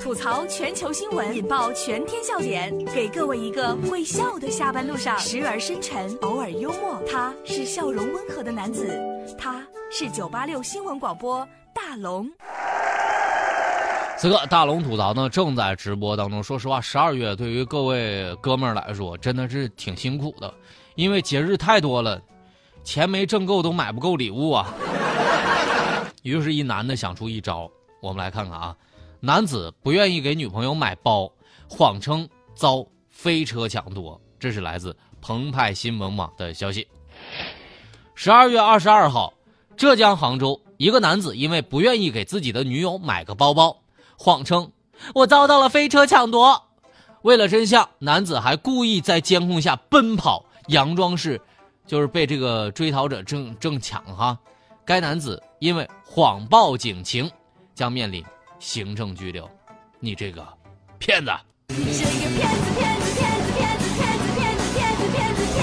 吐槽全球新闻，引爆全天笑点，给各位一个会笑的下班路上，时而深沉，偶尔幽默。他是笑容温和的男子，他是九八六新闻广播大龙。此刻大龙吐槽呢正在直播当中。说实话，十二月对于各位哥们儿来说真的是挺辛苦的，因为节日太多了，钱没挣够都买不够礼物啊。于是，一男的想出一招，我们来看看啊。男子不愿意给女朋友买包，谎称遭飞车抢夺。这是来自澎湃新闻网的消息。十二月二十二号，浙江杭州一个男子因为不愿意给自己的女友买个包包，谎称我遭到了飞车抢夺。为了真相，男子还故意在监控下奔跑，佯装是，就是被这个追逃者正正抢哈。该男子因为谎报警情，将面临。行政拘留，你这个骗子！你这个骗子，骗子，骗子，骗子，骗子，骗子，骗子，骗子，骗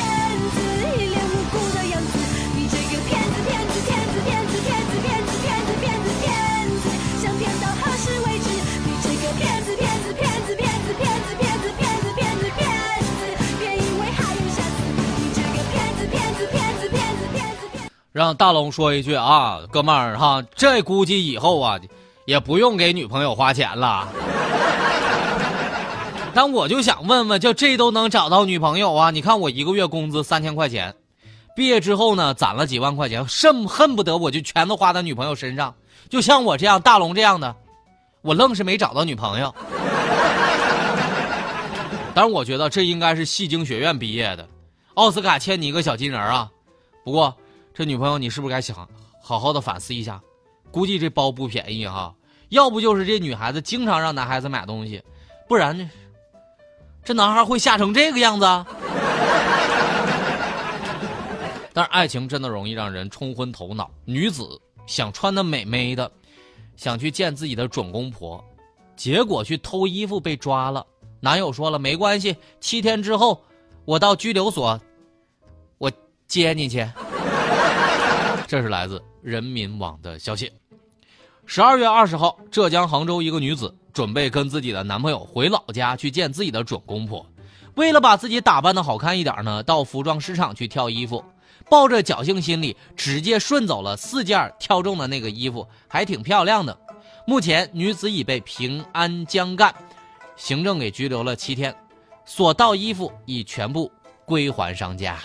子，一脸无辜的样子。你这个骗子，骗子，骗子，骗子，骗子，骗子，骗子，骗子，骗子，想骗到何时为止？你这个骗子，骗子，骗子，骗子，骗子，骗子，骗子，骗子，骗子，别以为还有下次。你这个骗子，骗子，骗子，骗子，骗子，让大龙说一句啊，哥们儿哈，这估计以后啊。也不用给女朋友花钱了，但我就想问问，就这都能找到女朋友啊？你看我一个月工资三千块钱，毕业之后呢，攒了几万块钱，甚恨不得我就全都花在女朋友身上。就像我这样大龙这样的，我愣是没找到女朋友。但是我觉得这应该是戏精学院毕业的，奥斯卡欠你一个小金人啊。不过这女朋友你是不是该想好好的反思一下？估计这包不便宜哈，要不就是这女孩子经常让男孩子买东西，不然呢，这男孩会吓成这个样子？但是爱情真的容易让人冲昏头脑。女子想穿的美美的，想去见自己的准公婆，结果去偷衣服被抓了。男友说了没关系，七天之后我到拘留所，我接你去。这是来自人民网的消息。十二月二十号，浙江杭州一个女子准备跟自己的男朋友回老家去见自己的准公婆，为了把自己打扮的好看一点呢，到服装市场去挑衣服，抱着侥幸心理，直接顺走了四件挑中的那个衣服，还挺漂亮的。目前女子已被平安江干行政给拘留了七天，所盗衣服已全部归还商家。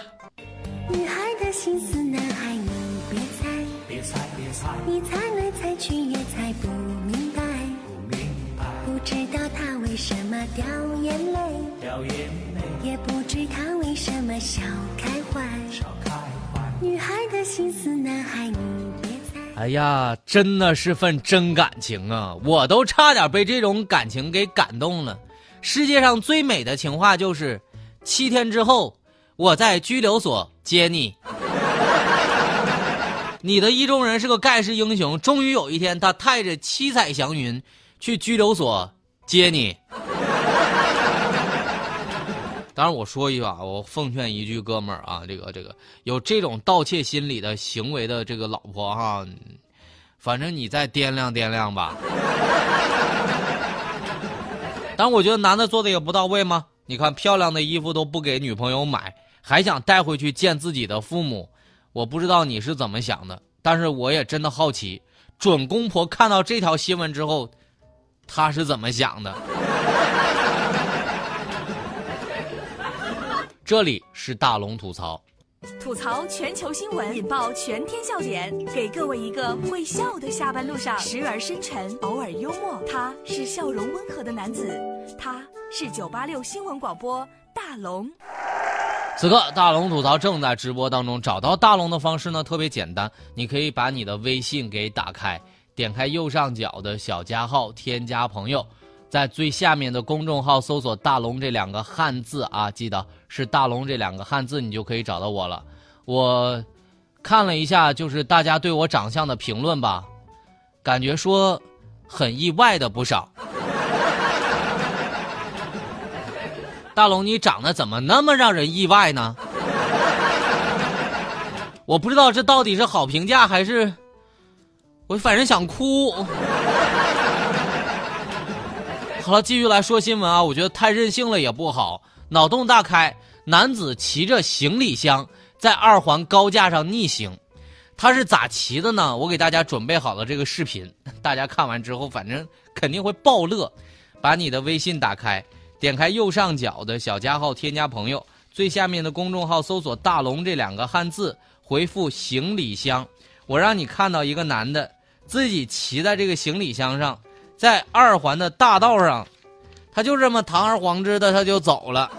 女孩的心思，男孩你别猜，别猜来猜，去也猜不明白，不。知道他为什么掉眼泪，掉眼泪，也不知他为什么笑开怀。笑开怀，女孩的心思，男孩你别猜。哎呀，真的是份真感情啊！我都差点被这种感情给感动了。世界上最美的情话就是：七天之后，我在拘留所接你。你的意中人是个盖世英雄，终于有一天，他带着七彩祥云去拘留所。接你。当然，我说一句啊，我奉劝一句，哥们儿啊，这个这个有这种盗窃心理的行为的这个老婆哈，反正你再掂量掂量吧。但我觉得男的做的也不到位吗？你看漂亮的衣服都不给女朋友买，还想带回去见自己的父母，我不知道你是怎么想的，但是我也真的好奇，准公婆看到这条新闻之后。他是怎么想的？这里是大龙吐槽，吐槽全球新闻，引爆全天笑点，给各位一个会笑的下班路上，时而深沉，偶尔幽默。他是笑容温和的男子，他是九八六新闻广播大龙。此刻大龙吐槽正在直播当中，找到大龙的方式呢特别简单，你可以把你的微信给打开。点开右上角的小加号，添加朋友，在最下面的公众号搜索“大龙”这两个汉字啊，记得是“大龙”这两个汉字，你就可以找到我了。我看了一下，就是大家对我长相的评论吧，感觉说很意外的不少。大龙，你长得怎么那么让人意外呢？我不知道这到底是好评价还是。我反正想哭。好了，继续来说新闻啊！我觉得太任性了也不好，脑洞大开。男子骑着行李箱在二环高架上逆行，他是咋骑的呢？我给大家准备好了这个视频，大家看完之后，反正肯定会爆乐。把你的微信打开，点开右上角的小加号，添加朋友，最下面的公众号搜索“大龙”这两个汉字，回复“行李箱”，我让你看到一个男的自己骑在这个行李箱上，在二环的大道上，他就这么堂而皇之的他就走了。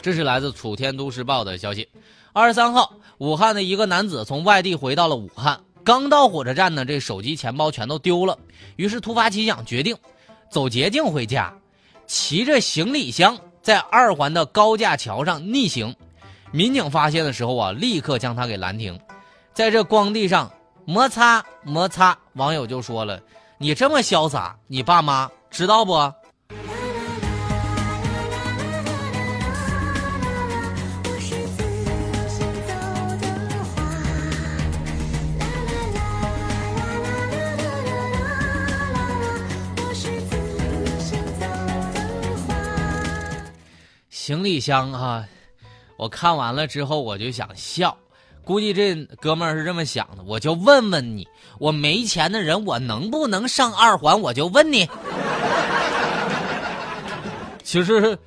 这是来自《楚天都市报》的消息。二十三号，武汉的一个男子从外地回到了武汉，刚到火车站呢，这手机、钱包全都丢了，于是突发奇想，决定走捷径回家，骑着行李箱在二环的高架桥上逆行。民警发现的时候啊，立刻将他给拦停，在这光地上摩擦摩擦。网友就说了：“你这么潇洒，你爸妈知道不？”行李箱哈，我看完了之后我就想笑，估计这哥们儿是这么想的。我就问问你，我没钱的人，我能不能上二环？我就问你。其实，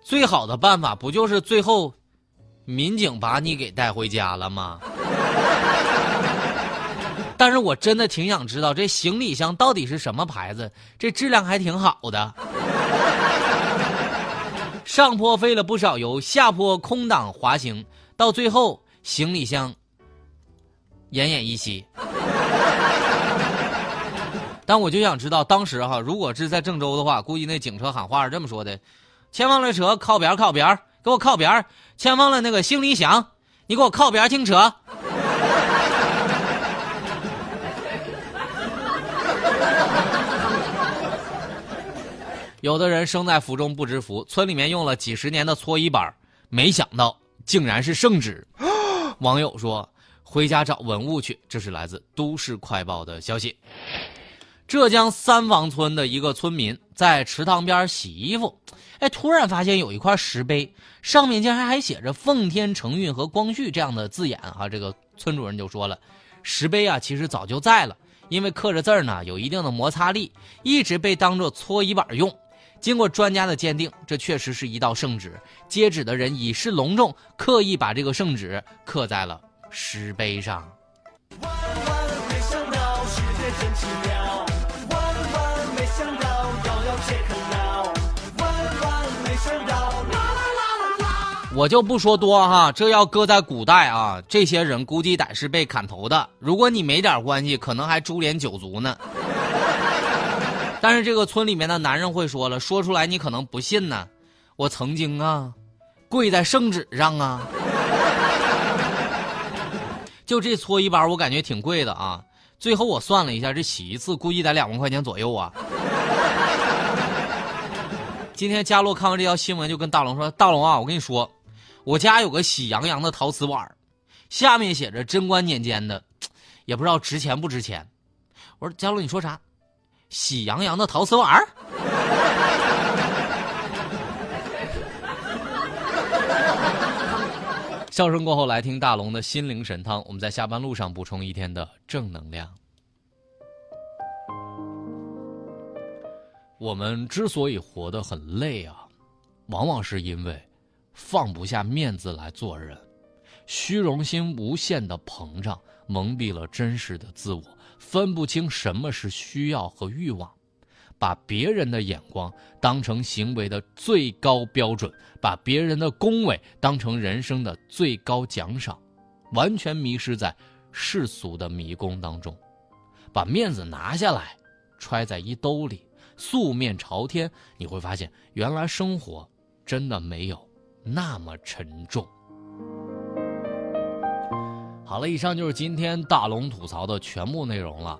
最好的办法不就是最后，民警把你给带回家了吗？但是我真的挺想知道这行李箱到底是什么牌子，这质量还挺好的。上坡费了不少油，下坡空挡滑行，到最后行李箱奄奄一息。但我就想知道，当时哈，如果是在郑州的话，估计那警车喊话是这么说的：前方的车靠边靠边，给我靠边！前方的那个行李箱，你给我靠边停车。有的人生在福中不知福，村里面用了几十年的搓衣板，没想到竟然是圣旨。网友说：“回家找文物去。”这是来自《都市快报》的消息。浙江三王村的一个村民在池塘边洗衣服，哎，突然发现有一块石碑，上面竟然还写着“奉天承运”和“光绪”这样的字眼。哈，这个村主人就说了：“石碑啊，其实早就在了，因为刻着字呢有一定的摩擦力，一直被当做搓衣板用。”经过专家的鉴定，这确实是一道圣旨。接旨的人以示隆重，刻意把这个圣旨刻在了石碑上。我就不说多哈，这要搁在古代啊，这些人估计得是被砍头的。如果你没点关系，可能还株连九族呢。但是这个村里面的男人会说了，说出来你可能不信呢。我曾经啊，跪在圣旨上啊，就这搓衣板，我感觉挺贵的啊。最后我算了一下，这洗一次估计得两万块钱左右啊。今天佳洛看完这条新闻，就跟大龙说：“大龙啊，我跟你说，我家有个喜羊羊的陶瓷碗，下面写着贞观年间的，也不知道值钱不值钱。”我说：“佳洛，你说啥？”喜羊羊的陶瓷碗儿。笑声过后，来听大龙的心灵神汤。我们在下班路上补充一天的正能量。我们之所以活得很累啊，往往是因为放不下面子来做人，虚荣心无限的膨胀，蒙蔽了真实的自我。分不清什么是需要和欲望，把别人的眼光当成行为的最高标准，把别人的恭维当成人生的最高奖赏，完全迷失在世俗的迷宫当中，把面子拿下来，揣在衣兜里，素面朝天，你会发现，原来生活真的没有那么沉重。好了，以上就是今天大龙吐槽的全部内容了。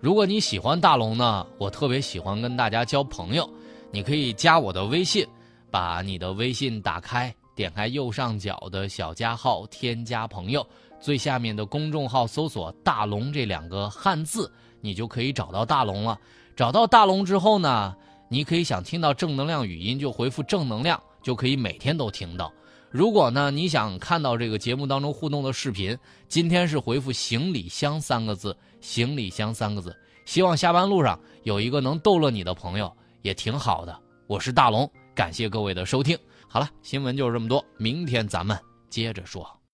如果你喜欢大龙呢，我特别喜欢跟大家交朋友，你可以加我的微信，把你的微信打开，点开右上角的小加号，添加朋友，最下面的公众号搜索“大龙”这两个汉字，你就可以找到大龙了。找到大龙之后呢，你可以想听到正能量语音，就回复正能量，就可以每天都听到。如果呢，你想看到这个节目当中互动的视频，今天是回复“行李箱”三个字，“行李箱”三个字。希望下班路上有一个能逗乐你的朋友，也挺好的。我是大龙，感谢各位的收听。好了，新闻就是这么多，明天咱们接着说。